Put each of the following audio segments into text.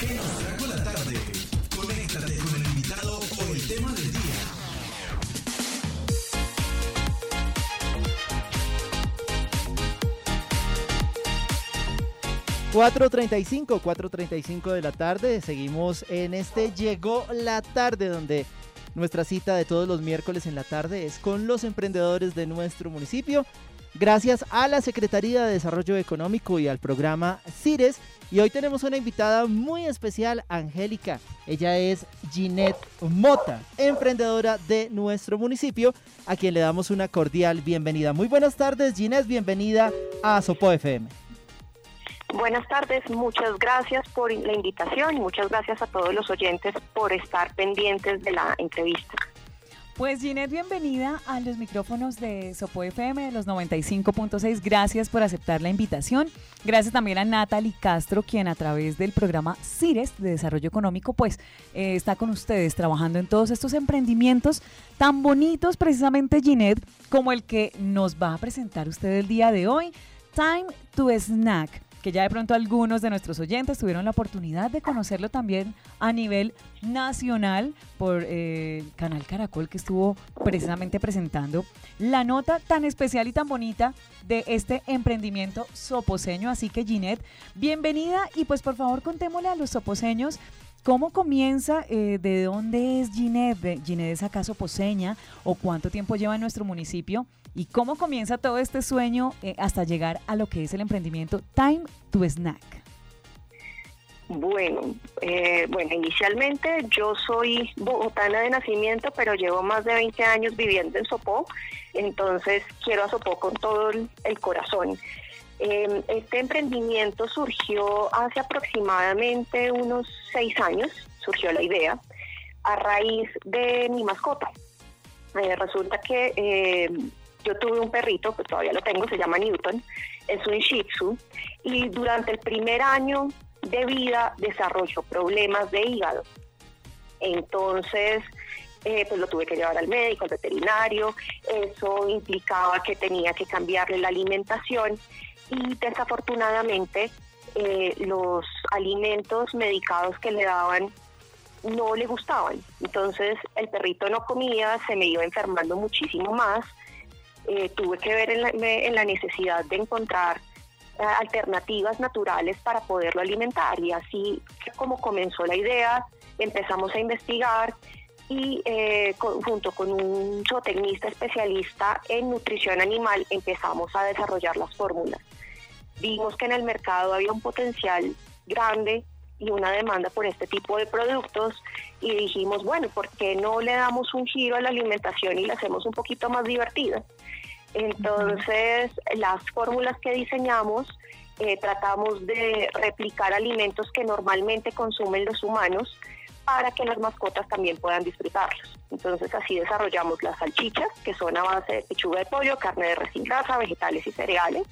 ¿Qué nos trajo la tarde? Conéctate con el invitado o el tema del día. ...4.35, 4.35 de la tarde... ...seguimos en este Llegó la Tarde... ...donde nuestra cita de todos los miércoles en la tarde... ...es con los emprendedores de nuestro municipio... ...gracias a la Secretaría de Desarrollo Económico... ...y al programa CIRES... Y hoy tenemos una invitada muy especial, Angélica. Ella es Ginette Mota, emprendedora de nuestro municipio, a quien le damos una cordial bienvenida. Muy buenas tardes, Ginette, bienvenida a Sopo FM. Buenas tardes, muchas gracias por la invitación y muchas gracias a todos los oyentes por estar pendientes de la entrevista. Pues Ginette, bienvenida a los micrófonos de Sopo FM de los 95.6. Gracias por aceptar la invitación. Gracias también a Natalie Castro, quien a través del programa CIRES de Desarrollo Económico, pues eh, está con ustedes trabajando en todos estos emprendimientos tan bonitos, precisamente Ginette, como el que nos va a presentar usted el día de hoy, Time to Snack que ya de pronto algunos de nuestros oyentes tuvieron la oportunidad de conocerlo también a nivel nacional por eh, Canal Caracol, que estuvo precisamente presentando la nota tan especial y tan bonita de este emprendimiento soposeño. Así que Ginette, bienvenida y pues por favor contémosle a los soposeños ¿Cómo comienza? Eh, ¿De dónde es Ginette? ¿Ginette es acaso poseña? ¿O cuánto tiempo lleva en nuestro municipio? ¿Y cómo comienza todo este sueño eh, hasta llegar a lo que es el emprendimiento Time to Snack? Bueno, eh, bueno, inicialmente yo soy bogotana de nacimiento, pero llevo más de 20 años viviendo en Sopó, entonces quiero a Sopó con todo el, corazón. Em, este emprendimiento surgió hace aproximadamente unos seis años, surgió la idea, a raíz de mi mascota. Eh, resulta que em, yo tuve un perrito, pues todavía lo tengo, se llama Newton, es un Shih Tzu, y durante el primer año de vida desarrolló problemas de hígado. Entonces, eh, pues lo tuve que llevar al médico, al veterinario, eso implicaba que tenía que cambiarle la alimentación y desafortunadamente eh, los alimentos medicados que le daban no le gustaban. Entonces el perrito no comía, se me iba enfermando muchísimo más eh, tuve que ver en la, necesidad de encontrar eh, alternativas naturales para poderlo alimentar y así como comenzó la idea, empezamos a investigar y junto con un zootecnista especialista en nutrición animal empezamos a desarrollar las fórmulas. Vimos que en el mercado había un potencial grande y una demanda por este tipo de productos y dijimos, bueno, ¿por qué no le damos un giro a la alimentación y la hacemos un poquito más divertida? Entonces, las fórmulas que diseñamos eh, tratamos de replicar alimentos que normalmente consumen los humanos para que las mascotas también puedan disfrutarlos. Entonces así desarrollamos las salchichas, que son a base de pechuga de pollo, carne de res grasa, vegetales y cereales,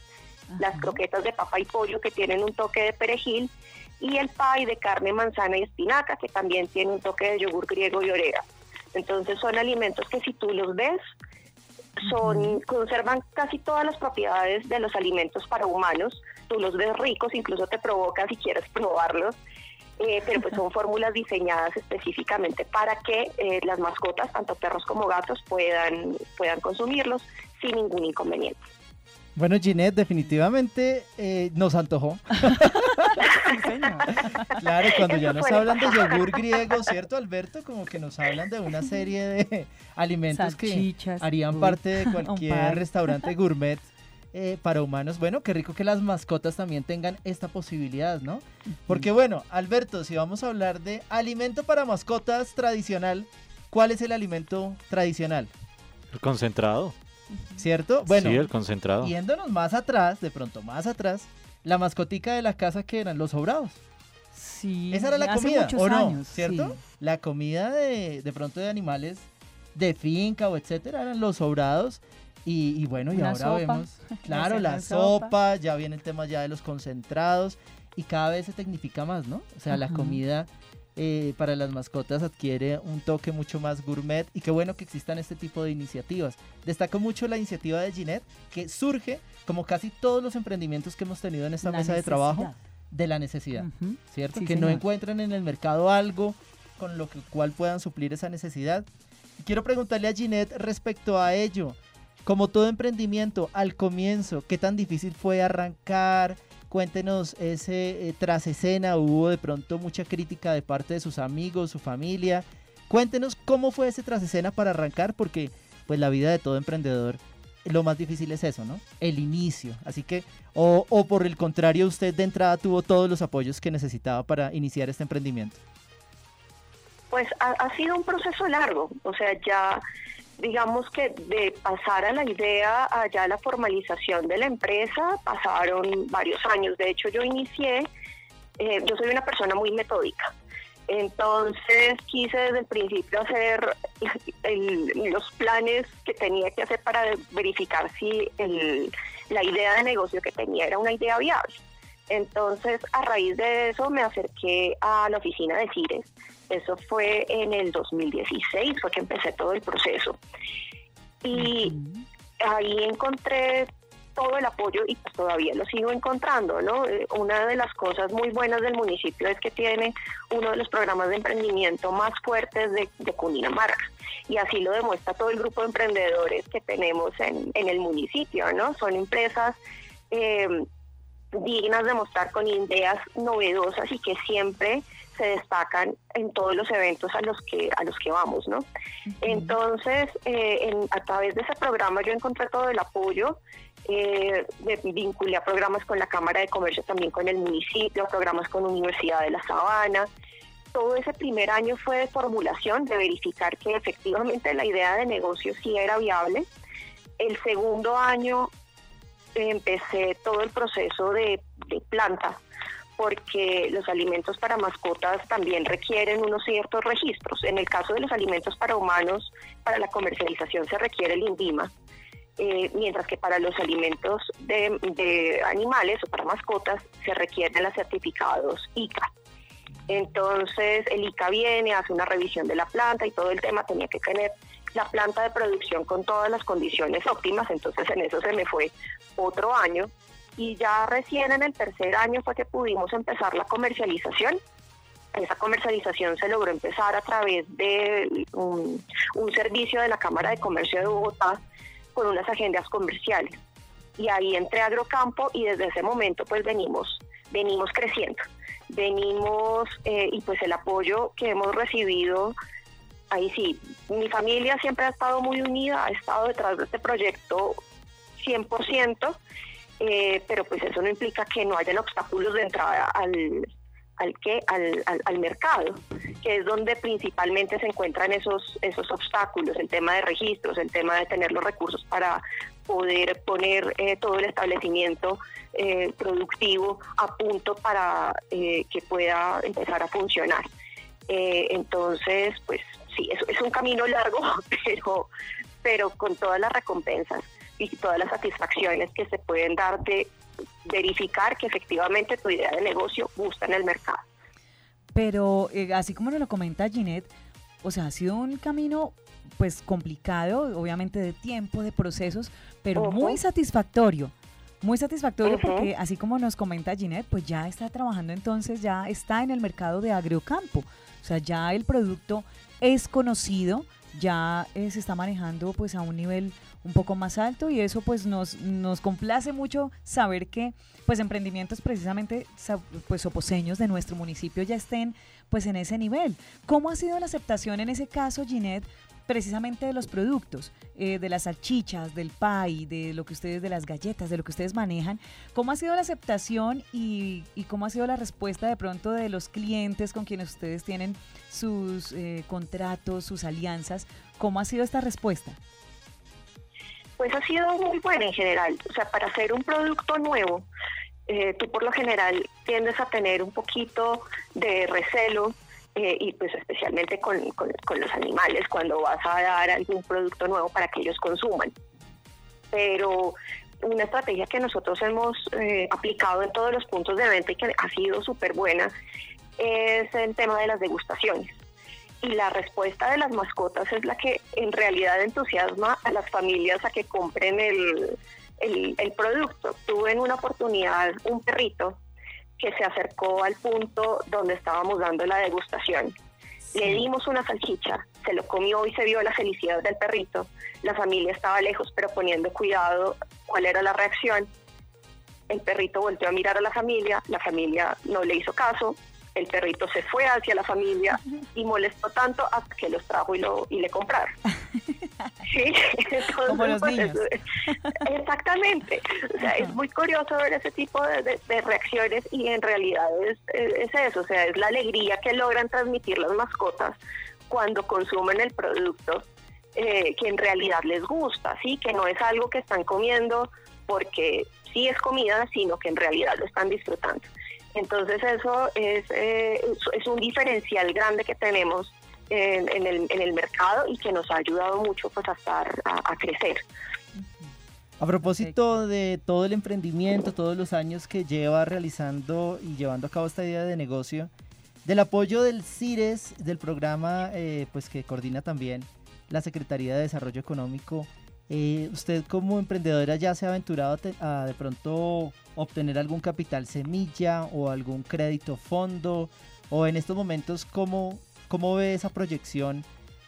las croquetas de papa y pollo que tienen un toque de perejil y el pie de carne, manzana y espinaca que también tiene un toque de yogur griego y orégano. Entonces son alimentos que si tú los ves son conservan casi todas las propiedades de los alimentos para humanos. Tú los ves ricos, incluso te provoca si quieres probarlos. Eh, pero pues son fórmulas diseñadas específicamente para que eh, las mascotas, tanto perros como gatos, puedan, puedan consumirlos sin ningún inconveniente. Bueno, Ginette, definitivamente eh, nos antojó. claro, cuando ya nos hablan de yogur griego, ¿cierto, Alberto? Como que nos hablan de una serie de alimentos que harían parte de cualquier restaurante gourmet eh, para humanos. Bueno, qué rico que las mascotas también tengan esta posibilidad, ¿no? Porque bueno, Alberto, si vamos a hablar de alimento para mascotas tradicional, ¿cuál es el alimento tradicional? El concentrado. ¿Cierto? Bueno, sí, el concentrado. Yéndonos más atrás, de pronto más atrás, la mascotica de la casa que eran los sobrados. Sí. Esa era la comida, ¿o no? ¿Cierto? La comida de, de pronto de animales de finca o etcétera eran los sobrados. Y, bueno, y ahora vemos, claro, la sopa, ya viene el tema ya de los concentrados y cada vez se tecnifica más, ¿no? O sea, la comida eh, para las mascotas adquiere un toque mucho más gourmet y qué bueno que existan este tipo de iniciativas. Destaco mucho la iniciativa de Ginette que surge, como casi todos los emprendimientos que hemos tenido en esta mesa de trabajo, de la necesidad, Ujú. ¿cierto? Sí, que no señor. encuentren en el mercado algo con lo que, cual puedan suplir esa necesidad. Quiero preguntarle a Ginette respecto a ello. Como todo emprendimiento, al comienzo, ¿qué tan difícil fue arrancar? Cuéntenos ese eh, tras escena, hubo de pronto mucha crítica de parte de sus amigos, su familia. Cuéntenos cómo fue ese tras escena para arrancar, porque pues la vida de todo emprendedor, lo más difícil es eso, ¿no? El inicio. Así que, o, o por el contrario, usted de entrada tuvo todos los apoyos que necesitaba para iniciar este emprendimiento. Pues ha, ha sido un proceso largo, o sea, ya digamos que de pasar a la idea a ya la formalización de la empresa pasaron varios años. De hecho, yo inicié, eh, yo soy una persona muy metódica. Entonces quise desde el principio hacer los planes que tenía que hacer para verificar si el- la idea de negocio que tenía era una idea viable. Entonces, a raíz de eso me acerqué a la oficina de CIRES. Eso fue en el 2016, fue que empecé todo el proceso. Y ahí encontré todo el apoyo y pues todavía lo sigo encontrando, ¿no? Eh, Una de las cosas muy buenas del municipio es que tiene uno de los programas de emprendimiento más fuertes de, de Cundinamarca y así lo demuestra todo el grupo de emprendedores que tenemos en, en el municipio, ¿no? Son empresas eh, dignas de mostrar con ideas novedosas y que siempre se destacan en todos los eventos a los que a los que vamos, ¿no? Entonces, eh, en- a través de ese programa yo encontré todo el apoyo, eh, me vinculé a programas con la Cámara de Comercio, también con el municipio, programas con Universidad de La Sabana. Todo ese primer año fue de formulación, de verificar que efectivamente la idea de negocio sí era viable. El segundo año empecé todo el proceso de, planta, porque los alimentos para mascotas también requieren unos ciertos registros. En el caso de los alimentos para humanos, para la comercialización se requiere el INVIMA, eh, mientras que para los alimentos de, de animales o para mascotas se requieren los certificados ICA. Entonces el ICA viene, hace una revisión de la planta y todo el tema tenía que tener la planta de producción con todas las condiciones óptimas, entonces en eso se me fue otro año y ya recién en el tercer año fue que pudimos empezar la comercialización. Esa comercialización se logró empezar a través de un, servicio de la Cámara de Comercio de Bogotá con unas agendas comerciales. Y ahí entré a Agrocampo y desde ese momento pues venimos, venimos creciendo. Venimos eh, y pues el apoyo que hemos recibido, ahí sí, mi familia siempre ha estado muy unida, ha estado detrás de este proyecto 100%, eh, pero pues eso no implica que no hayan obstáculos de entrada al, al, ¿qué? al, al, al mercado, que es donde principalmente se encuentran esos, esos obstáculos, el tema de registros, el tema de tener los recursos para poder poner eh, todo el establecimiento eh, productivo a punto para eh, que pueda empezar a funcionar. Eh, entonces, pues sí, es, es un camino largo, pero, pero con todas las recompensas y todas las satisfacciones que se pueden dar de verificar que efectivamente tu idea de negocio gusta en el mercado. Pero eh, así como nos lo comenta Ginette, o sea, ha sido un camino pues complicado, obviamente de tiempo, de procesos, pero muy satisfactorio. Muy satisfactorio porque así como nos comenta Ginette, pues ya está trabajando entonces, ya está en el mercado de agrocampo. O sea, ya el producto es conocido, ya eh, se está manejando pues a un nivel un poco más alto y eso pues nos, nos complace mucho saber que pues emprendimientos precisamente sa- pues oposeños de nuestro municipio ya estén pues en ese nivel. ¿Cómo ha sido la aceptación en ese caso, Ginette, precisamente de los productos, eh, de las salchichas, del pie, de lo que ustedes, de las galletas, de lo que ustedes manejan? ¿Cómo ha sido la aceptación y, y cómo ha sido la respuesta de pronto de los clientes con quienes ustedes tienen sus eh, contratos, sus alianzas? ¿Cómo ha sido esta respuesta? Pues ha sido muy buena en general. O sea, para hacer un producto nuevo, eh, tú por lo general tiendes a tener un poquito de recelo eh, y pues especialmente con, con- los animales cuando vas a dar algún producto nuevo para que ellos consuman. Pero una estrategia que nosotros hemos eh, aplicado en todos los puntos de venta y que ha sido súper buena es el tema de las degustaciones y la respuesta de las mascotas es la que en realidad entusiasma a las familias a que compren el, el, el producto. Tuve en una oportunidad un perrito que se acercó al punto donde estábamos dando la degustación. Le dimos una salchicha, se lo comió y se vio la felicidad del perrito. La familia estaba lejos, pero poniendo cuidado cuál era la reacción. El perrito volteó a mirar a la familia, la familia no le hizo caso, el perrito se fue hacia la familia y molestó tanto hasta que los trajo y, lo, y le compraron. Sí, Como los pues, niños. exactamente. O sea, es muy curioso ver ese tipo de, de- de reacciones y en realidad es eso, o sea, es la alegría que logran transmitir las mascotas cuando consumen el producto eh, que en realidad les gusta, sí, que no es algo que están comiendo porque sí es comida, sino que en realidad lo están disfrutando. Entonces eso es, eh, es- un diferencial grande que tenemos en, el, mercado y que nos ha ayudado mucho pues a estar a, a crecer. A propósito de todo el emprendimiento, todos los años que lleva realizando y llevando a cabo esta idea de negocio, del apoyo del CIRES, del programa eh, pues que coordina también la Secretaría de Desarrollo Económico, eh, ¿usted como emprendedora ya se ha aventurado a, a de pronto obtener algún capital semilla o algún crédito fondo? ¿O en estos momentos cómo, cómo ve esa proyección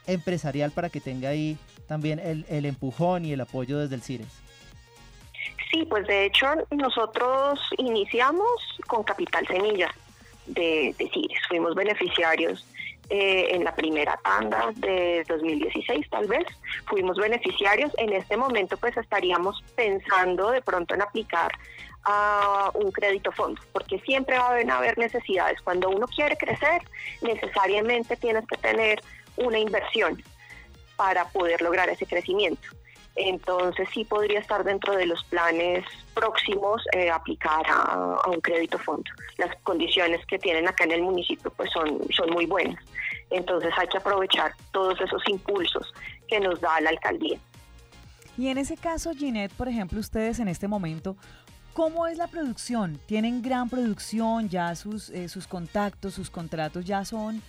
empresarial para que tenga ahí también el, el empujón y el apoyo desde el CIRES? Sí, pues de hecho nosotros iniciamos con Capital Semilla de, de CIRES. Fuimos beneficiarios eh, en la primera tanda de 2016 tal vez. Fuimos beneficiarios. En este momento pues estaríamos pensando de pronto en aplicar a un crédito fondo, porque siempre va a haber necesidades. Cuando uno quiere crecer, necesariamente tienes que tener una inversión para poder lograr ese crecimiento. Entonces sí podría estar dentro de los planes próximos eh, aplicar a, un crédito fondo. Las condiciones que tienen acá en el municipio pues son, son muy buenas. Entonces hay que aprovechar todos esos impulsos que nos da la alcaldía. Y en ese caso, Ginette, por ejemplo, ustedes en este momento, ¿cómo es la producción? ¿Tienen gran producción? ¿Ya sus, eh, sus contactos, sus contratos ya son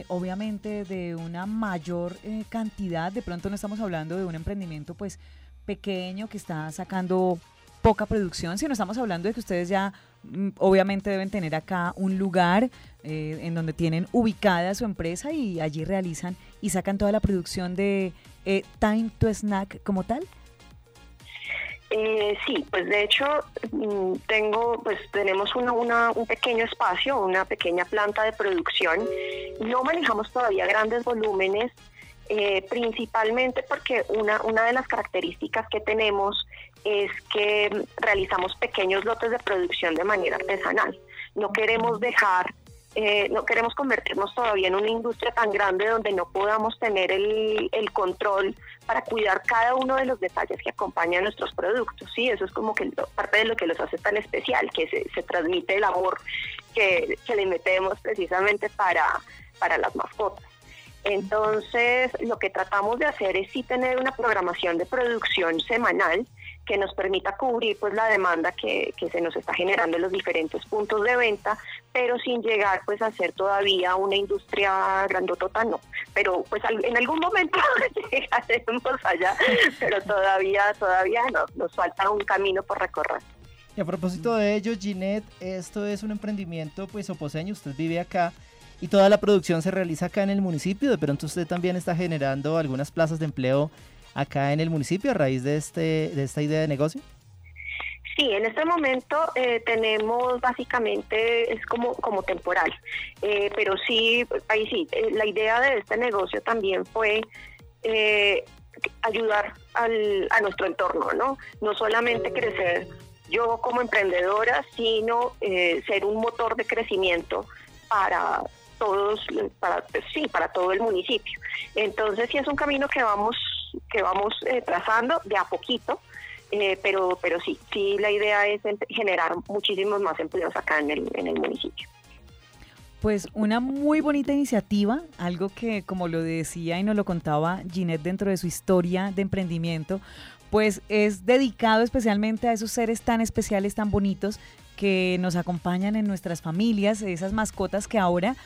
eh, obviamente de una mayor eh, cantidad? De pronto no estamos hablando de un emprendimiento pues pequeño que está sacando poca producción, sino estamos hablando de que ustedes ya mm, obviamente deben tener acá un lugar eh, en donde tienen ubicada su empresa y allí realizan y sacan toda la producción de eh, Time to Snack como tal. Eh, sí, pues de hecho mm, tengo, pues tenemos una, una- un pequeño espacio, una pequeña planta de producción. No manejamos todavía grandes volúmenes, eh, principalmente porque una, una de las características que tenemos es que realizamos pequeños lotes de producción de manera artesanal. No queremos dejar eh, no queremos convertirnos todavía en una industria tan grande donde no podamos tener el, el control para cuidar cada uno de los detalles que acompañan nuestros productos. Sí, eso es como que parte de lo que los hace tan especial, que se, se transmite el amor que, que le metemos precisamente para, para las mascotas. Entonces, lo que tratamos de hacer es sí tener una programación de producción semanal que nos permita cubrir pues la demanda que, que se nos está generando en los diferentes puntos de venta, pero sin llegar pues a ser todavía una industria grandotota, no. Pero pues en algún momento llegaremos allá, pero todavía, todavía no, nos falta un camino por recorrer. Y a propósito de ello, Ginette, esto es un emprendimiento pues oposeño, usted vive acá y toda la producción se realiza acá en el municipio, de pronto usted también está generando algunas plazas de empleo acá en el municipio a raíz de, este, de esta idea de negocio. Sí, en este momento eh, tenemos básicamente, es como, como temporal, Eh, pero sí, ahí sí, eh, la idea de este negocio también fue eh, ayudar al, a nuestro entorno, ¿no? No solamente crecer yo como emprendedora, sino eh, ser un motor de crecimiento para todos, para, sí, para todo el municipio. Entonces sí es un camino que vamos, que vamos eh, trazando de a poquito, eh, pero, pero sí, sí la idea es em- generar muchísimos más empleos acá en el, en el municipio. Pues una muy bonita iniciativa, algo que como lo decía y nos lo contaba Ginette dentro de su historia de emprendimiento, pues es dedicado especialmente a esos seres tan especiales, tan bonitos que nos acompañan en nuestras familias, esas mascotas que ahora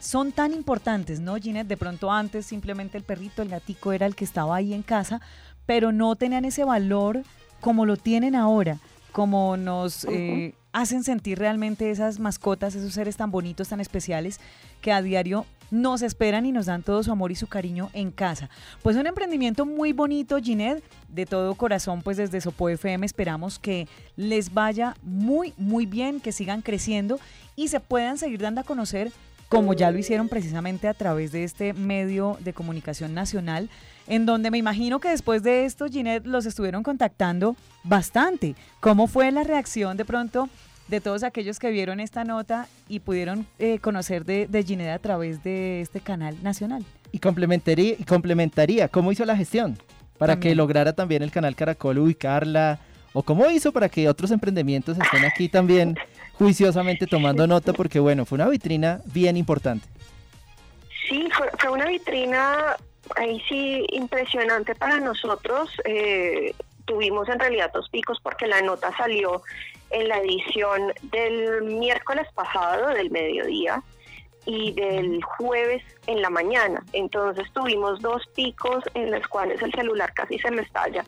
son tan importantes, ¿no, Ginette? De pronto antes simplemente el perrito, el gatico era el que estaba ahí en casa, pero no tenían ese valor como lo tienen ahora, como nos eh, hacen sentir realmente esas mascotas, esos seres tan bonitos, tan especiales, que a diario nos esperan y nos dan todo su amor y su cariño en casa. Pues un emprendimiento muy bonito, Ginette, de todo corazón, pues desde Sopo FM esperamos que les vaya muy, muy bien, que sigan creciendo y se puedan seguir dando a conocer como ya lo hicieron precisamente a través de este medio de comunicación nacional, en donde me imagino que después de esto, Ginette, los estuvieron contactando bastante. ¿Cómo fue la reacción de pronto de todos aquellos que vieron esta nota y pudieron eh, conocer de, de Ginette a través de este canal nacional? Y complementaría, y complementaría ¿cómo hizo la gestión? Para que lograra también el canal Caracol ubicarla, o cómo hizo para que otros emprendimientos estén aquí también juiciosamente tomando nota, porque bueno, fue una vitrina bien importante. Sí, fue, una vitrina ahí sí impresionante para nosotros. Eh, tuvimos en realidad dos picos porque la nota salió en la edición del miércoles pasado, del mediodía, y del jueves en la mañana. Entonces tuvimos dos picos en los cuales el celular casi se me estalla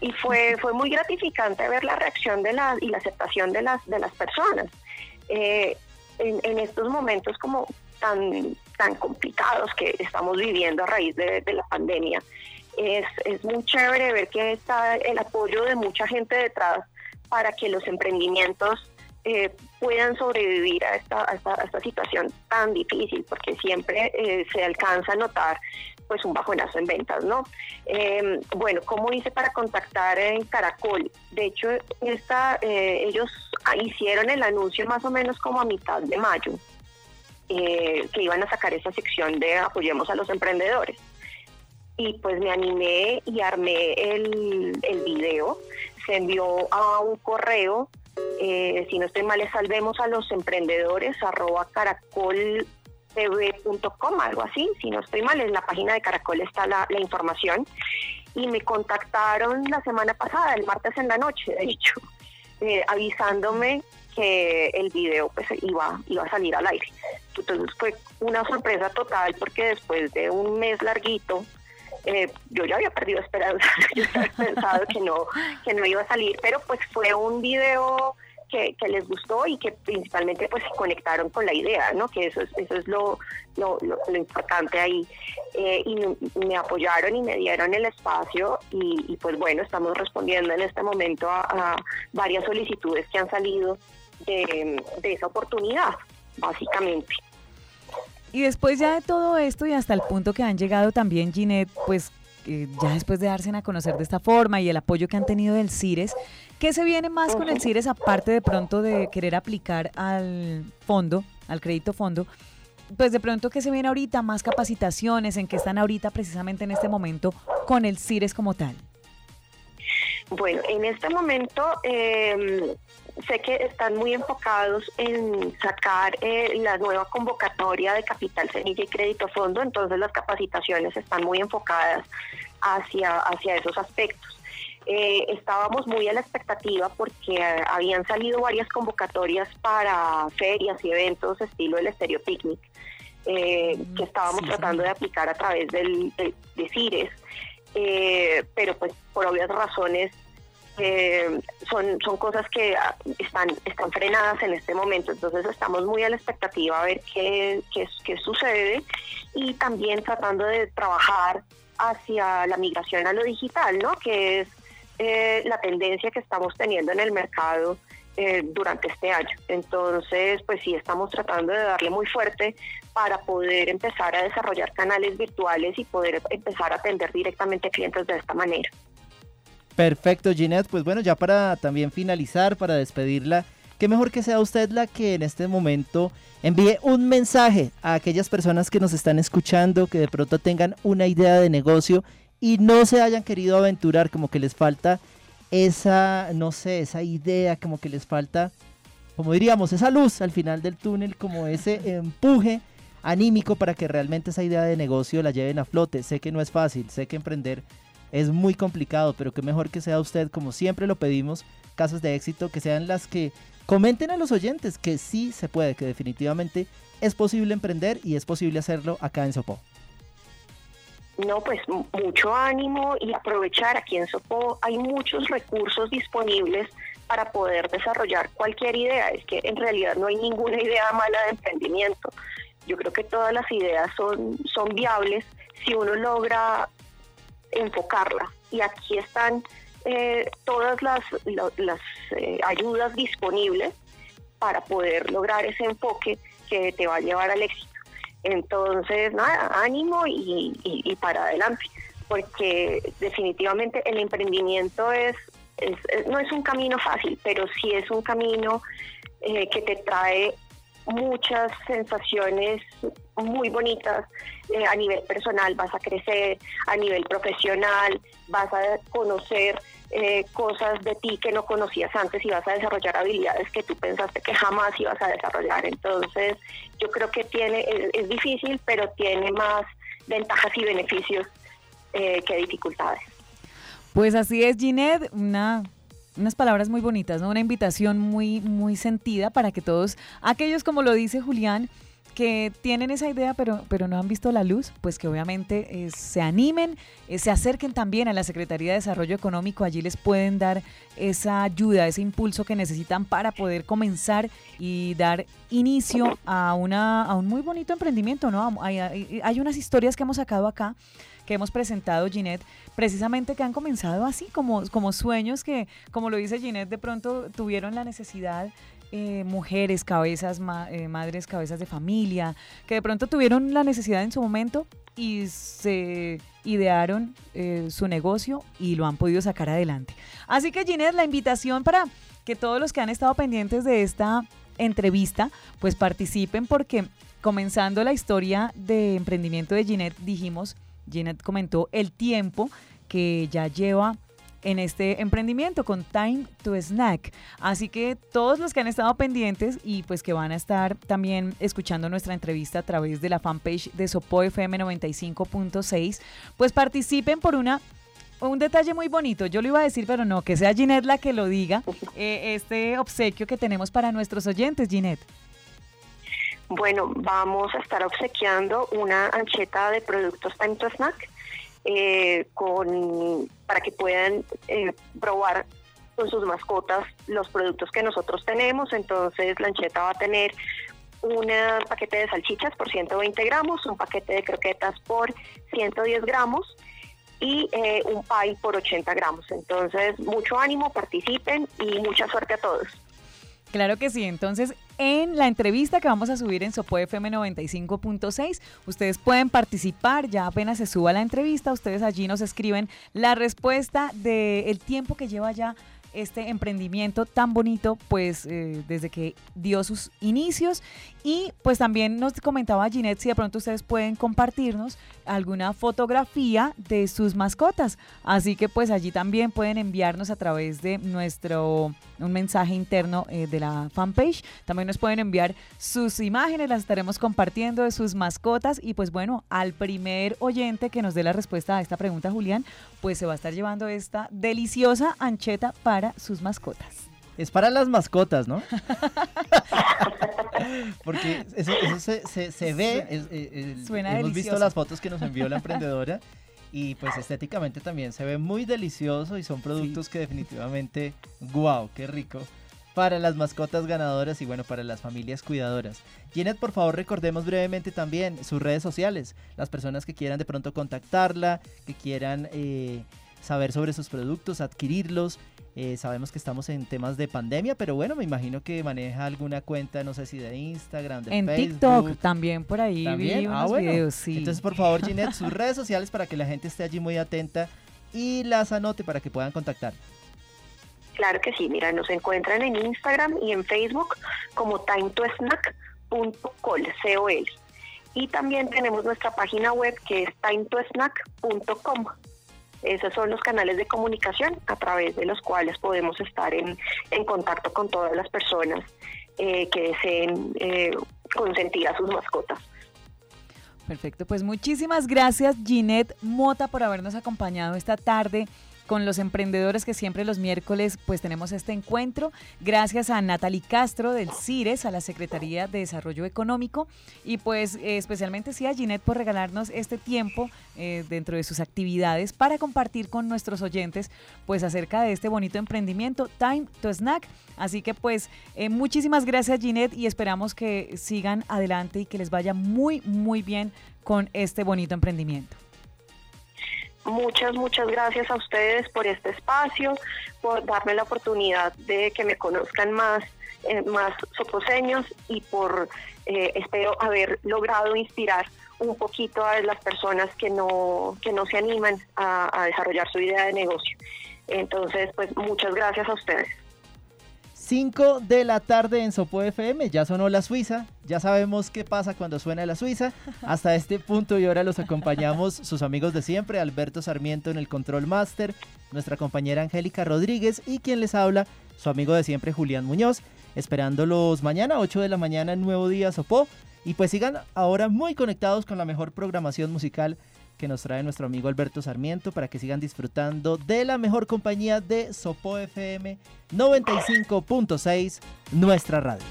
y fue fue muy gratificante ver la reacción de la y la aceptación de las de las personas. Eh, en, estos momentos como tan tan complicados que estamos viviendo a raíz de, la pandemia es, es muy chévere ver que está el apoyo de mucha gente detrás para que los emprendimientos eh, puedan sobrevivir a esta, a esta, situación tan difícil, porque siempre eh, se alcanza a notar pues un bajonazo en ventas, ¿no? Eh, bueno, ¿cómo hice para contactar en Caracol? De hecho, esta, eh, ellos hicieron el anuncio más o menos como a mitad de mayo, eh, que iban a sacar esa sección de apoyemos a los emprendedores. Y pues me animé y armé el, el video, se envió a un correo si no estoy mal, es salvemos a los emprendedores, arroba caracol tv.com, algo así, si no estoy mal, en la página de Caracol está la, información. Y me contactaron la semana pasada, el martes en la noche, de hecho, eh, avisándome que el video pues iba, iba a salir al aire. Entonces fue una sorpresa total porque después de un mes larguito, eh, yo ya había perdido esperanza, yo había pensado que no, que no iba a salir, pero pues fue un video que, les gustó y que principalmente pues se conectaron con la idea, ¿no? Que eso es, eso es lo, lo, importante ahí. Eh, y me, apoyaron y me dieron el espacio y, pues bueno, estamos respondiendo en este momento a, varias solicitudes que han salido de, esa oportunidad, básicamente. Y después ya de todo esto y hasta el punto que han llegado también, Ginette, pues ya después de darse a conocer de esta forma y el apoyo que han tenido del CIRES, ¿qué se viene más con el CIRES aparte de pronto de querer aplicar al fondo, al crédito fondo? Pues de pronto, ¿qué se viene ahorita? ¿Más capacitaciones? ¿En qué están ahorita precisamente en este momento con el CIRES como tal? Bueno, en este momento em, sé que están muy enfocados en sacar eh, la nueva convocatoria de Capital Semilla y Crédito Fondo, entonces las capacitaciones están muy enfocadas hacia, hacia esos aspectos. Eh, estábamos muy a la expectativa porque eh, habían salido varias convocatorias para ferias y eventos estilo el Estéreo Picnic, que mm, estábamos tratando de aplicar a través del, de, de CIRES. pero pues por obvias razones eh, son, son cosas que ah, están, están frenadas en este momento, entonces estamos muy a la expectativa a ver qué, qué, sucede y también tratando de trabajar hacia la migración a lo digital, ¿no? que es eh, la tendencia que estamos teniendo en el mercado eh, durante este año. Entonces, pues sí, estamos tratando de darle muy fuerte para poder empezar a desarrollar canales virtuales y poder empezar a atender directamente clientes de esta manera. Perfecto, Ginette. Pues bueno, ya para también finalizar, para despedirla, qué mejor que sea usted la que en este momento envíe un mensaje a aquellas personas que nos están escuchando, que de pronto tengan una idea de negocio y no se hayan querido aventurar, como que les falta esa, no sé, esa idea, como que les falta, como diríamos, esa luz al final del túnel, como ese empuje anímico para que realmente esa idea de negocio la lleven a flote. Sé que no es fácil, sé que emprender es muy complicado, pero que mejor que sea usted, como siempre lo pedimos, casos de éxito, que sean las que comenten a los oyentes que sí se puede, que definitivamente es posible emprender y es posible hacerlo acá en Sopó. No, pues mucho ánimo y aprovechar aquí en Sopó hay muchos recursos disponibles para poder desarrollar cualquier idea. Es que en realidad no hay ninguna idea mala de emprendimiento. Yo creo que todas las ideas son, son viables si uno logra enfocarla. Y aquí están eh, todas las, las eh, ayudas disponibles para poder lograr ese enfoque que te va a llevar al éxito. Entonces, nada, ánimo y, para adelante, porque definitivamente el emprendimiento es, no es un camino fácil, pero sí es un camino eh, que te trae muchas sensaciones muy bonitas eh, a nivel personal, vas a crecer, a nivel profesional, vas a conocer eh, cosas de ti que no conocías antes y vas a desarrollar habilidades que tú pensaste que jamás ibas a desarrollar. Entonces, yo creo que tiene, es, difícil, pero tiene más ventajas y beneficios eh, que dificultades. Pues así es, Ginette, una unas palabras muy bonitas, ¿no? Una invitación muy, muy sentida para que todos aquellos, como lo dice Julián, que tienen esa idea pero, pero no han visto la luz, pues que obviamente eh, se animen, eh, se acerquen también a la Secretaría de Desarrollo Económico, allí les pueden dar esa ayuda, ese impulso que necesitan para poder comenzar y dar inicio a, una, a un muy bonito emprendimiento, ¿no? Hay, hay unas historias que hemos sacado acá que hemos presentado, Ginette, precisamente que han comenzado así, como, como sueños que, como lo dice Ginette, de pronto tuvieron la necesidad eh, mujeres, cabezas, eh, madres, cabezas de familia, que de pronto tuvieron la necesidad en su momento y se idearon eh, su negocio y lo han podido sacar adelante. Así que Ginette, la invitación para que todos los que han estado pendientes de esta entrevista, pues participen porque comenzando la historia de emprendimiento de Ginette, dijimos, Ginette comentó el tiempo que ya lleva en este emprendimiento con Time to Snack. Así que todos los que han estado pendientes y pues que van a estar también escuchando nuestra entrevista a través de la fanpage de Sopo FM 95.6, pues participen por una un detalle muy bonito, yo lo iba a decir, pero no, que sea Ginette la que lo diga, eh, este obsequio que tenemos para nuestros oyentes, Ginette. Bueno, vamos a estar obsequiando una ancheta de productos Time to Snack eh, con, para que puedan eh, probar con sus mascotas los productos que nosotros tenemos. Entonces, la ancheta va a tener un paquete de salchichas por 120 gramos, un paquete de croquetas por 110 gramos y eh, un pie por 80 gramos. Entonces, mucho ánimo, participen y mucha suerte a todos. Claro que sí. Entonces, en la entrevista que vamos a subir en Sopo FM 95.6, ustedes pueden participar. Ya apenas se suba la entrevista, ustedes allí nos escriben la respuesta del tiempo que lleva ya este emprendimiento tan bonito, pues eh, desde que dio sus inicios. Y pues también nos comentaba Ginette si de pronto ustedes pueden compartirnos alguna fotografía de sus mascotas. Así que pues allí también pueden enviarnos a través de nuestro un mensaje interno eh, de la fanpage. También nos pueden enviar sus imágenes, las estaremos compartiendo de sus mascotas. Y pues bueno, al primer oyente que nos dé la respuesta a esta pregunta, Julián, pues se va a estar llevando esta deliciosa ancheta para sus mascotas. Es para las mascotas, ¿no? Porque eso, se, ve. Eh, hemos visto las fotos que nos envió la emprendedora y pues estéticamente también se ve muy delicioso y son productos que definitivamente, wow, qué rico para las mascotas ganadoras y bueno, para las familias cuidadoras. Ginette, por favor, recordemos brevemente también sus redes sociales, las personas que quieran de pronto contactarla, que quieran eh, saber sobre sus productos, adquirirlos eh, sabemos que estamos en temas de pandemia, pero bueno, me imagino que maneja alguna cuenta, no sé si de Instagram, de en TikTok también por ahí vi ah, videos, sí. Entonces, por favor, Ginette, sus redes sociales para que la gente esté allí muy atenta y las anote para que puedan contactar. Claro que sí, mira, nos encuentran en Instagram y en Facebook como timetoSnack.col, Y también tenemos nuestra página web que es timetoSnack.com. Esos son los canales de comunicación a través de los cuales podemos estar en, contacto con todas las personas eh, que deseen eh, consentir a sus mascotas. Perfecto, pues muchísimas gracias Ginette Mota por habernos acompañado esta tarde con los emprendedores que siempre los miércoles pues tenemos este encuentro. Gracias a Natalie Castro del CIRES, a la Secretaría de Desarrollo Económico y pues especialmente sí a Ginette por regalarnos este tiempo eh, dentro de sus actividades para compartir con nuestros oyentes pues acerca de este bonito emprendimiento Time to Snack. Así que pues eh, muchísimas gracias Ginette y esperamos que sigan adelante y que les vaya muy muy bien con este bonito emprendimiento. Muchas, muchas gracias a ustedes por este espacio, por darme la oportunidad de que me conozcan más, eh, más soposeños y por, eh, espero, haber logrado inspirar un poquito a las personas que no, que no se animan a, a desarrollar su idea de negocio. Entonces, pues muchas gracias a ustedes. 5 de la tarde en Sopo FM, ya sonó la Suiza, ya sabemos qué pasa cuando suena la Suiza. Hasta este punto y ahora los acompañamos sus amigos de siempre, Alberto Sarmiento en el Control Master, nuestra compañera Angélica Rodríguez y quien les habla, su amigo de siempre Julián Muñoz, esperándolos mañana 8 de la mañana Nuevo Día Sopó. Y pues sigan ahora muy conectados con la mejor programación musical que nos trae nuestro amigo Alberto Sarmiento para que sigan disfrutando de la mejor compañía de Sopo FM 95.6, nuestra radio.